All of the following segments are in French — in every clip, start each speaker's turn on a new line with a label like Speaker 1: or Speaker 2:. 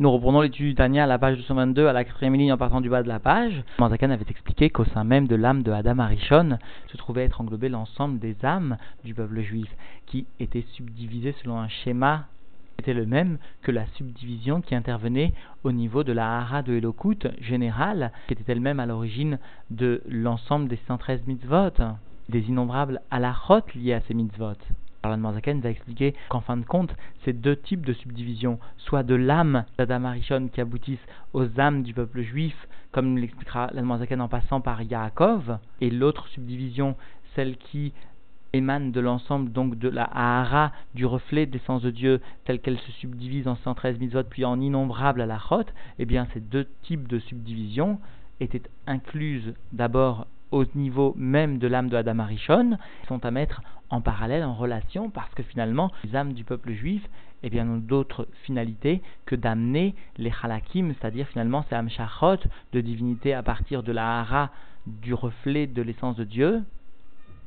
Speaker 1: Nous reprenons l'étude du Tania à la page 222, à la quatrième ligne en partant du bas de la page. Manzakan avait expliqué qu'au sein même de l'âme de Adam Arishon se trouvait être englobé l'ensemble des âmes du peuple juif, qui étaient subdivisées selon un schéma était le même que la subdivision qui intervenait au niveau de la hara de Elokut générale, qui était elle-même à l'origine de l'ensemble des 113 mitzvot, des innombrables halachot liés à ces mitzvot. Alors Zaken va expliquer qu'en fin de compte, ces deux types de subdivisions, soit de l'âme d'Adam Arishon qui aboutissent aux âmes du peuple juif, comme l'expliquera Zaken en passant par Yaakov, et l'autre subdivision, celle qui émane de l'ensemble donc de la Ahara, du reflet des sens de Dieu, telle qu'elle se subdivise en 113 mitzvot puis en innombrables à la eh bien ces deux types de subdivisions étaient incluses d'abord au niveau même de l'âme de Adam Arishon, sont à mettre en parallèle, en relation, parce que finalement, les âmes du peuple juif eh bien, n'ont d'autres finalités que d'amener les halakim, c'est-à-dire finalement ces amshachot de divinité à partir de la hara, du reflet de l'essence de Dieu,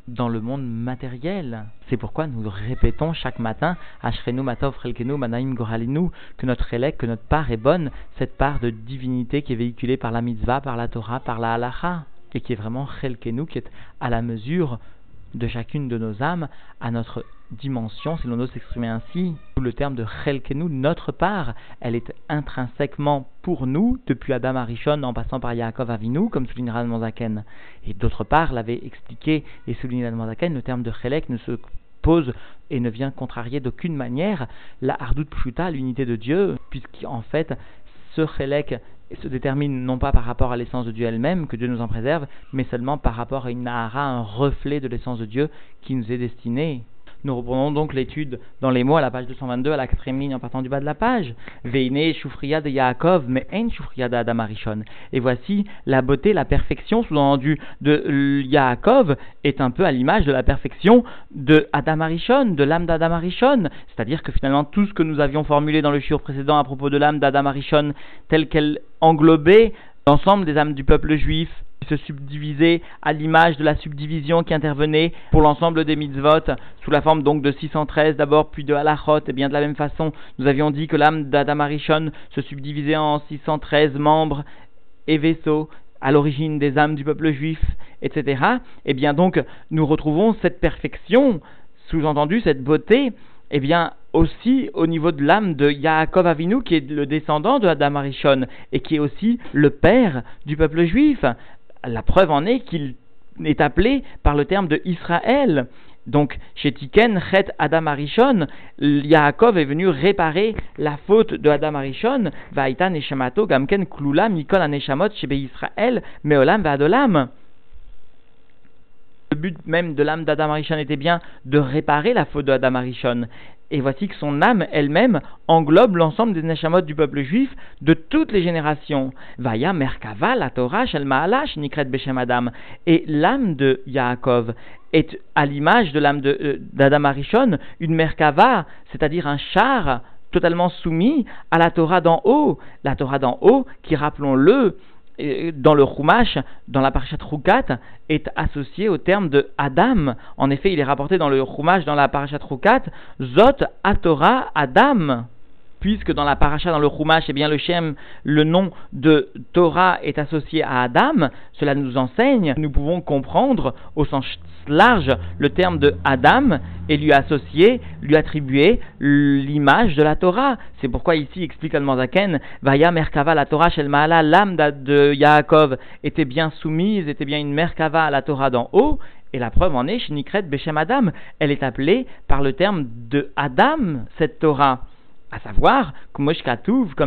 Speaker 1: dans le monde matériel. C'est pourquoi nous répétons chaque matin, Ashrenu Matov Relkenu Manaim Goralinu, que notre élect, que notre part est bonne, cette part de divinité qui est véhiculée par la mitzvah, par la Torah, par la halacha et qui est vraiment Chelkenu, qui est à la mesure de chacune de nos âmes, à notre dimension, si l'on ose s'exprimer ainsi. Le terme de Chelkenu, notre part, elle est intrinsèquement pour nous, depuis Adam Arishon en passant par Yaakov Avinu, comme souligne Radmanzaken. Et d'autre part, l'avait expliqué et souligné Radmanzaken, le terme de Chelek ne se pose et ne vient contrarier d'aucune manière la Hardout Pshuta, l'unité de Dieu, puisqu'en fait, ce Chelek se détermine non pas par rapport à l'essence de Dieu elle-même, que Dieu nous en préserve, mais seulement par rapport à une Nahara, un reflet de l'essence de Dieu qui nous est destiné. Nous reprenons donc l'étude dans les mots à la page 222, à la quatrième ligne en partant du bas de la page. Veine Shufriya de Yaakov, mais en Shufriya de Adam Arishon. Et voici la beauté, la perfection, sous-entendu, de Yaakov est un peu à l'image de la perfection de Adam Arishon, de l'âme d'Adam Arishon. C'est-à-dire que finalement tout ce que nous avions formulé dans le shiur précédent à propos de l'âme d'Adam Arishon, telle qu'elle englobait l'ensemble des âmes du peuple juif, se subdivisait à l'image de la subdivision qui intervenait pour l'ensemble des mitzvot sous la forme donc de 613 d'abord puis de halachot et bien de la même façon nous avions dit que l'âme d'Adam Arishon se subdivisait en 613 membres et vaisseaux à l'origine des âmes du peuple juif etc et bien donc nous retrouvons cette perfection sous-entendu cette beauté et bien aussi au niveau de l'âme de Yaakov Avinu, qui est le descendant de Adam Arishon, et qui est aussi le père du peuple juif la preuve en est qu'il est appelé par le terme de Israël. Donc, chez Tiken, Chet Adam Arishon, Yaakov est venu réparer la faute de Adam Arishon, Vaïta Neshamato, Gamken Klula, Mikol Aneshamot, Shebe Israël, Meolam Vadolam. Le but même de l'âme d'Adam Arishon était bien de réparer la faute de Adam Arishon. Et voici que son âme elle-même englobe l'ensemble des neshamot du peuple juif de toutes les générations. Vaya Merkava, la Torah, Shel Maalash, Nikret Beshem Adam. Et l'âme de Yaakov est à l'image de l'âme euh, d'Adam Arishon, une Merkava, c'est-à-dire un char totalement soumis à la Torah d'en haut. La Torah d'en haut qui, rappelons-le, dans le Chumash, dans la parashat Rukat, est associé au terme de Adam. En effet, il est rapporté dans le Chumash, dans la parashat Rukat, Zot Atora Adam puisque dans la paracha, dans le Chumash, eh bien le Shem, le nom de Torah est associé à Adam, cela nous enseigne, nous pouvons comprendre au sens large le terme de Adam et lui associer, lui attribuer l'image de la Torah. C'est pourquoi ici explique Zaken, Vaya Merkava la Torah Shel Maala, l'âme de Yaakov était bien soumise, était bien une Merkava à la Torah d'en haut, et la preuve en est, chez Nikret Beshem Adam, elle est appelée par le terme de Adam, cette Torah à savoir, comme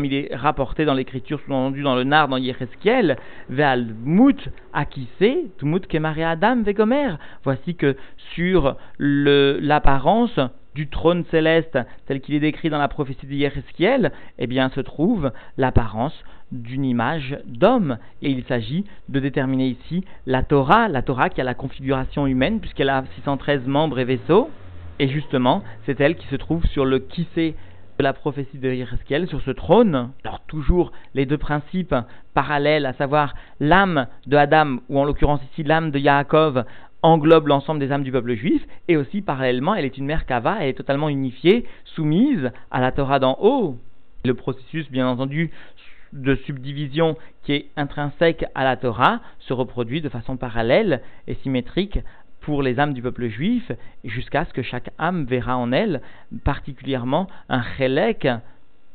Speaker 1: il est rapporté dans l'écriture, sous-entendu dans le Nar, dans Yereskiel, Ve'al Mut Akise, Tumut Kemare Adam Vegomer. Voici que sur l'apparence du trône céleste, tel qu'il est décrit dans la prophétie de Yereskiel, eh bien, se trouve l'apparence d'une image d'homme. Et il s'agit de déterminer ici la Torah, la Torah qui a la configuration humaine, puisqu'elle a 613 membres et vaisseaux. Et justement, c'est elle qui se trouve sur le Kissé de la prophétie de Yereskel sur ce trône. Alors toujours les deux principes parallèles, à savoir l'âme de Adam, ou en l'occurrence ici l'âme de Yaakov, englobe l'ensemble des âmes du peuple juif, et aussi parallèlement, elle est une mère kava, elle est totalement unifiée, soumise à la Torah d'en haut. Le processus, bien entendu, de subdivision qui est intrinsèque à la Torah se reproduit de façon parallèle et symétrique pour les âmes du peuple juif, jusqu'à ce que chaque âme verra en elle particulièrement un chélek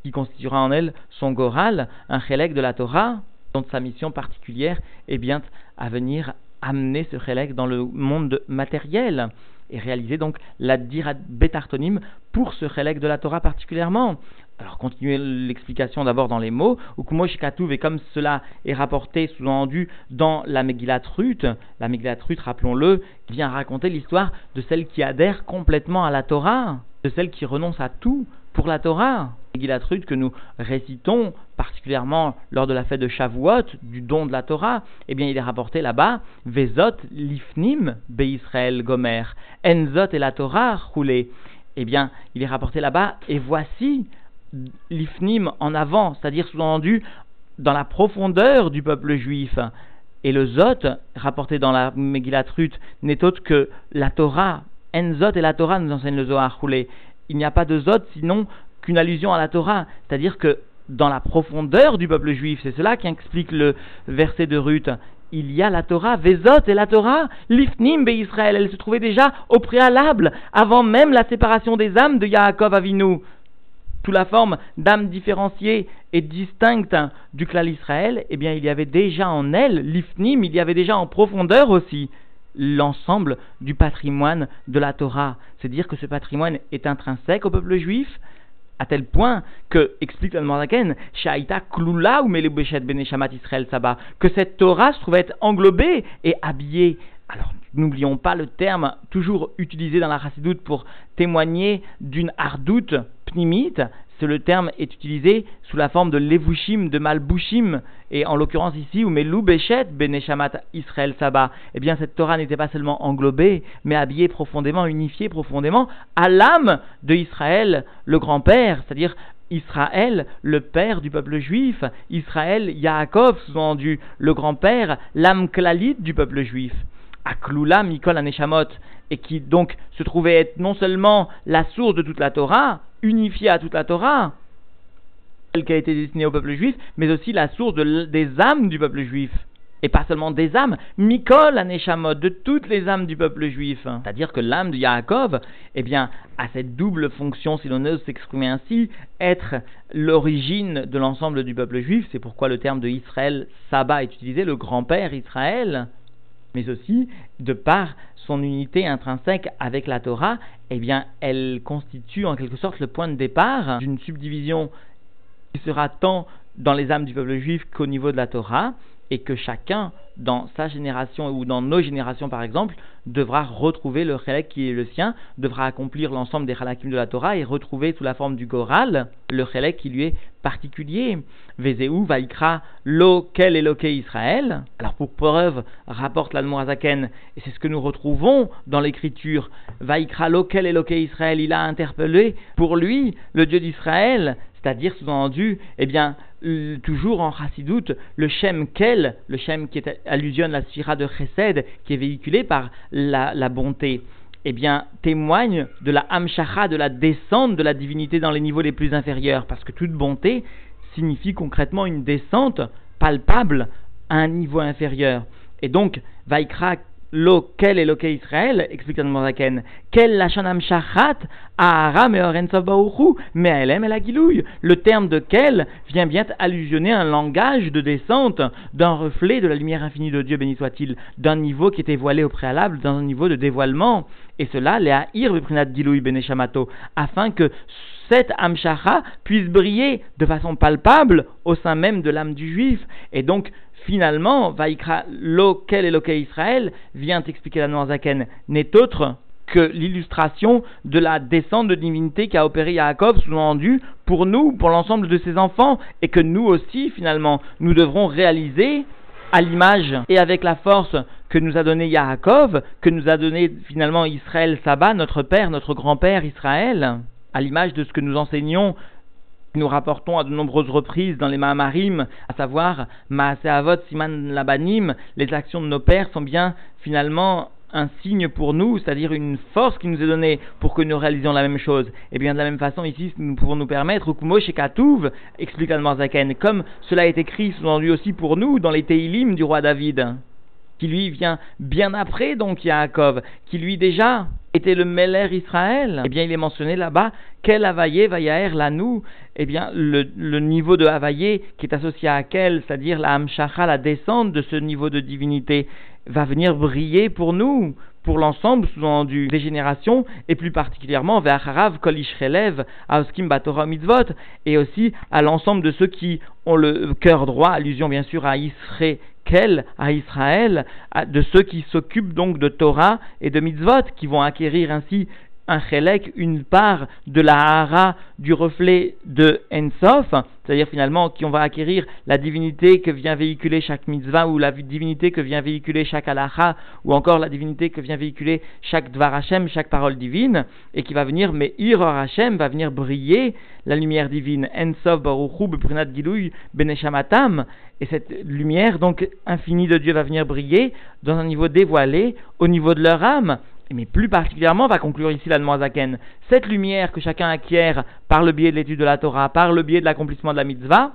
Speaker 1: qui constituera en elle son goral, un chélek de la Torah, dont sa mission particulière est bien à venir amener ce chélek dans le monde matériel et réaliser donc la dirat bétartonim pour ce chélek de la Torah particulièrement. Alors, continuez l'explication d'abord dans les mots. Ukumosh Katouv, et comme cela est rapporté, sous-entendu, dans la Megillat Ruth, la Megillat Ruth, rappelons-le, vient raconter l'histoire de celle qui adhère complètement à la Torah, de celle qui renonce à tout pour la Torah. Megillat Ruth que nous récitons particulièrement lors de la fête de Shavuot, du don de la Torah, eh bien il est rapporté là-bas, Vezot lifnim be Israël gomer, enzot et la Torah roulé. Eh bien, il est rapporté là-bas, et voici l'ifnim en avant, c'est-à-dire sous-entendu dans la profondeur du peuple juif. Et le Zot, rapporté dans la Megillat Ruth, n'est autre que la Torah. En Zot et la Torah nous enseigne le Zohar roulé. Il n'y a pas de Zot sinon qu'une allusion à la Torah. C'est-à-dire que dans la profondeur du peuple juif, c'est cela qui explique le verset de Ruth, il y a la Torah, Vezot et la Torah, l'Ifnim Be Israël, elle se trouvait déjà au préalable, avant même la séparation des âmes de Yaakov Avinu sous la forme d'âmes différenciées et distinctes du clan Israël, eh bien, il y avait déjà en elle, l'ifnim, il y avait déjà en profondeur aussi l'ensemble du patrimoine de la Torah. C'est dire que ce patrimoine est intrinsèque au peuple juif, à tel point que, explique le Mordaken, Shaita Klula ou Beneshamat Israël Saba, que cette Torah se trouvait englobée et habillée. Alors, n'oublions pas le terme toujours utilisé dans la Chassidoute pour témoigner d'une ardoute pnimite, ce le terme est utilisé sous la forme de levushim, de malbushim, et en l'occurrence ici, où melou bechet beneshamat Israël Saba, eh bien cette Torah n'était pas seulement englobée, mais habillée profondément, unifiée profondément à l'âme de Israël, le grand-père, c'est-à-dire Israël, le père du peuple juif, Israël, Yaakov, sous-entendu, le grand-père, l'âme clalite du peuple juif. Aklula Mikol Aneshamot, et qui donc se trouvait être non seulement la source de toute la Torah, unifiée à toute la Torah, celle qui a été destinée au peuple juif, mais aussi la source des âmes du peuple juif. Et pas seulement des âmes, Mikol Aneshamot, de toutes les âmes du peuple juif. C'est-à-dire que l'âme de Yaakov, eh bien, a cette double fonction, si l'on ose s'exprimer ainsi, être l'origine de l'ensemble du peuple juif. C'est pourquoi le terme de Israël, Saba, est utilisé, le grand-père Israël mais aussi de par son unité intrinsèque avec la Torah, eh bien, elle constitue en quelque sorte le point de départ d'une subdivision qui sera tant dans les âmes du peuple juif qu'au niveau de la Torah, et que chacun, dans sa génération ou dans nos générations par exemple, devra retrouver le chélek qui est le sien, devra accomplir l'ensemble des halakim de la Torah et retrouver sous la forme du goral le chélek qui lui est particulier. Vezeu vaikra lo kel eloke Israël. Alors pour preuve, rapporte l'Admorazaken, et c'est ce que nous retrouvons dans l'écriture, vaikra lo kel eloke Israël, il a interpellé pour lui le Dieu d'Israël, c'est-à-dire sous-entendu, eh bien, toujours en chassidoute, le Shem Kel, le Shem qui est, allusionne la sphira de Chesed, qui est véhiculé par la, bonté, eh bien, témoigne de la Hamshacha, de la descente de la divinité dans les niveaux les plus inférieurs, parce que toute bonté signifie concrètement une descente palpable à un niveau inférieur. Et donc, Vaikra Lo quel est Israël, explique Zaken, quel lachanam shachat ahara meorensav baouchu, me'elem el agilouy. Le terme de quel vient bien allusionner un langage de descente d'un reflet de la lumière infinie de Dieu, béni soit-il, d'un niveau qui était voilé au préalable, dans un niveau de dévoilement. Et cela, les ha'ir beprinat gilouy beneshamato, afin que cette amshacha puisse briller de façon palpable au sein même de l'âme du juif. Et donc, finalement, Vaikra et loquel Israël vient expliquer la Noirzaken n'est autre que l'illustration de la descente de divinité qu'a opéré Yaakov, sous-entendu, pour nous, pour l'ensemble de ses enfants, et que nous aussi, finalement, nous devrons réaliser à l'image et avec la force que nous a donné Yaakov, que nous a donné finalement Israël Saba, notre père, notre grand-père Israël, à l'image de ce que nous enseignons nous rapportons à de nombreuses reprises dans les Mahamarim, à savoir Maase Siman Labanim, les actions de nos pères sont bien finalement un signe pour nous, c'est-à-dire une force qui nous est donnée pour que nous réalisions la même chose. Et bien de la même façon, ici, nous pouvons nous permettre, Kumo Shekatouv, explique Zaken, comme cela est écrit, sous-entendu aussi pour nous, dans les Teilim du roi David qui lui vient bien après donc Yaakov, qui lui déjà était le Meller Israël, eh bien il est mentionné là-bas, quel Havaye Vayaer Lanou, eh bien le, niveau de Havaye qui est associé à quel, c'est-à-dire la Hamshacha, la descente de ce niveau de divinité, va venir briller pour nous, pour l'ensemble, sous-entendu, des générations, et plus particulièrement vers Harav, Kolish Relev, Aoskim Batora Mitzvot, et aussi à l'ensemble de ceux qui ont le cœur droit, allusion bien sûr à Israël, à Israël, de ceux qui s'occupent donc de Torah et de mitzvot, qui vont acquérir ainsi un chélek, une part de la hara du reflet de Ensof, c'est-à-dire finalement qui on va acquérir la divinité que vient véhiculer chaque mitzvah ou la divinité que vient véhiculer chaque halacha ou encore la divinité que vient véhiculer chaque dvar Hashem, chaque parole divine et qui va venir, mais Ir Hashem va venir briller la lumière divine, Ensof Baruchu Beprinat Gilouy Beneshamatam et cette lumière donc infinie de Dieu va venir briller dans un niveau dévoilé au niveau de leur âme mais plus particulièrement, va conclure ici la Zaken, cette lumière que chacun acquiert par le biais de l'étude de la Torah, par le biais de l'accomplissement de la mitzvah,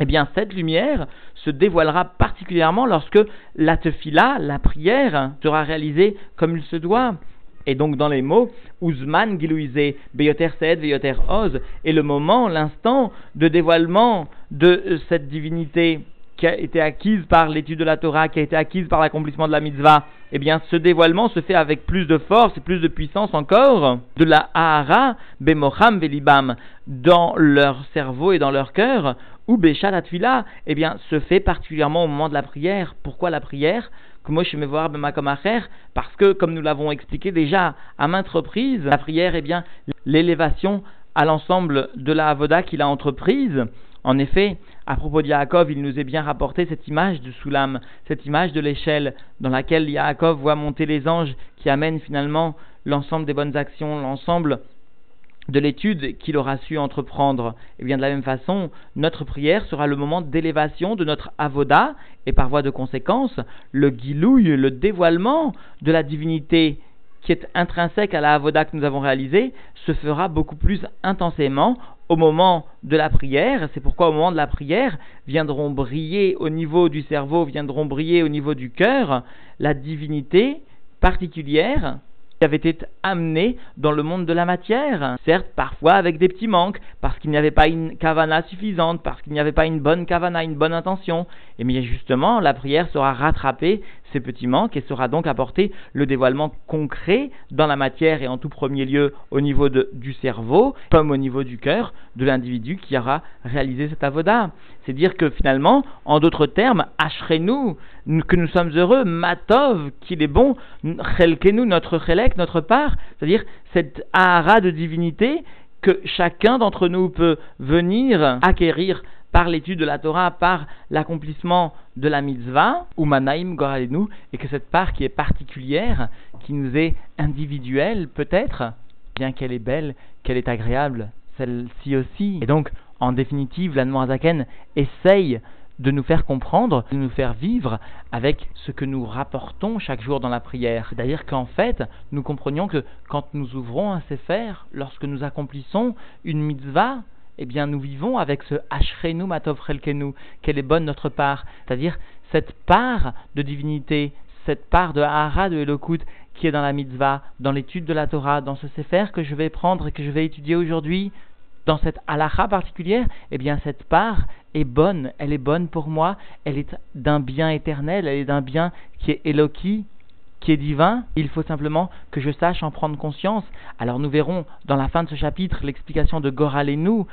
Speaker 1: eh bien cette lumière se dévoilera particulièrement lorsque la tefila, la prière, sera réalisée comme il se doit. Et donc dans les mots, Uzman Gilouizé, Beyoter Sed, Beyoter Oz, est le moment, l'instant de dévoilement de cette divinité qui a été acquise par l'étude de la Torah, qui a été acquise par l'accomplissement de la mitzvah, eh bien ce dévoilement se fait avec plus de force et plus de puissance encore de la Ahara, Bemocham, Velibam, dans leur cerveau et dans leur cœur, ou Beshat Atfila, eh bien se fait particulièrement au moment de la prière. Pourquoi la prière? Parce que, comme nous l'avons expliqué déjà à maintes reprises, la prière est bien l'élévation à l'ensemble de la avoda qu'il a entreprise. En effet, à propos de Yaakov, il nous est bien rapporté cette image de Soulam, cette image de l'échelle dans laquelle Yaakov voit monter les anges qui amènent finalement l'ensemble des bonnes actions, l'ensemble de l'étude qu'il aura su entreprendre. Et bien de la même façon, notre prière sera le moment d'élévation de notre avoda et par voie de conséquence, le guilouille, le dévoilement de la divinité qui est intrinsèque à la avoda que nous avons réalisée se fera beaucoup plus intensément au moment de la prière. C'est pourquoi au moment de la prière viendront briller au niveau du cerveau, viendront briller au niveau du cœur la divinité particulière qui avait été amené dans le monde de la matière. Certes, parfois avec des petits manques, parce qu'il n'y avait pas une kavana suffisante, parce qu'il n'y avait pas une bonne kavana, une bonne intention. Et bien justement, la prière sera rattrapée ces petits manques et sera donc apporté le dévoilement concret dans la matière et en tout premier lieu au niveau du cerveau, comme au niveau du cœur de l'individu qui aura réalisé cet avoda. C'est dire que finalement, en d'autres termes, nous que nous sommes heureux, matov, qu'il est bon, chelkenu, notre chelek, notre part, c'est-à-dire cette ahara de divinité que chacun d'entre nous peut venir acquérir par l'étude de la Torah, par l'accomplissement de la mitzvah, ou manaim goralenu, et que cette part qui est particulière, qui nous est individuelle peut-être, bien qu'elle est belle, qu'elle est agréable, celle-ci aussi. Et donc, en définitive, la Zaken essaye de nous faire comprendre, de nous faire vivre avec ce que nous rapportons chaque jour dans la prière. C'est-à-dire qu'en fait, nous comprenions que quand nous ouvrons un sefer, lorsque nous accomplissons une mitzvah, eh bien nous vivons avec ce Ashrenu Matov Relkenu, quelle est bonne notre part, c'est-à-dire cette part de divinité, cette part de Hara de Elokut qui est dans la mitzvah, dans l'étude de la Torah, dans ce Sefer que je vais prendre et que je vais étudier aujourd'hui, dans cette halacha particulière, eh bien cette part est bonne, elle est bonne pour moi, elle est d'un bien éternel, elle est d'un bien qui est Eloki, qui est divin, il faut simplement que je sache en prendre conscience. Alors nous verrons dans la fin de ce chapitre l'explication de Goral et nous,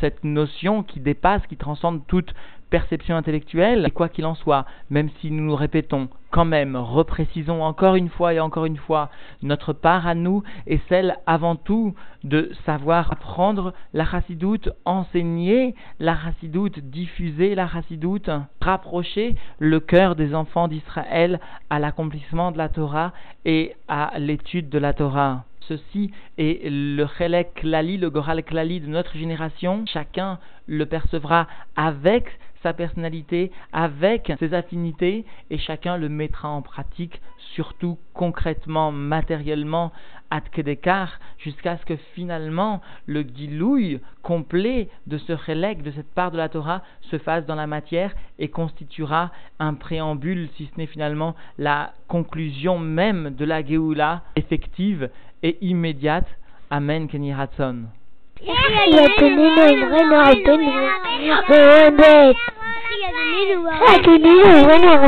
Speaker 1: cette notion qui dépasse, qui transcende toute perception intellectuelle. Et quoi qu'il en soit, même si nous nous répétons, quand même, reprécisons encore une fois et encore une fois, notre part à nous est celle avant tout de savoir apprendre la chassidoute, enseigner la chassidoute, diffuser la chassidoute, rapprocher le cœur des enfants d'Israël à l'accomplissement de la Torah et à l'étude de la Torah ceci est le chelek klali, le goral klali de notre génération. Chacun le percevra avec sa personnalité, avec ses affinités, et chacun le mettra en pratique, surtout concrètement, matériellement, ad kedekar, jusqu'à ce que finalement le guilouille complet de ce relègue, de cette part de la Torah, se fasse dans la matière et constituera un préambule, si ce n'est finalement la conclusion même de la Géoula effective et immédiate. Amen, Kenny Remember,
Speaker 2: like a needle, when it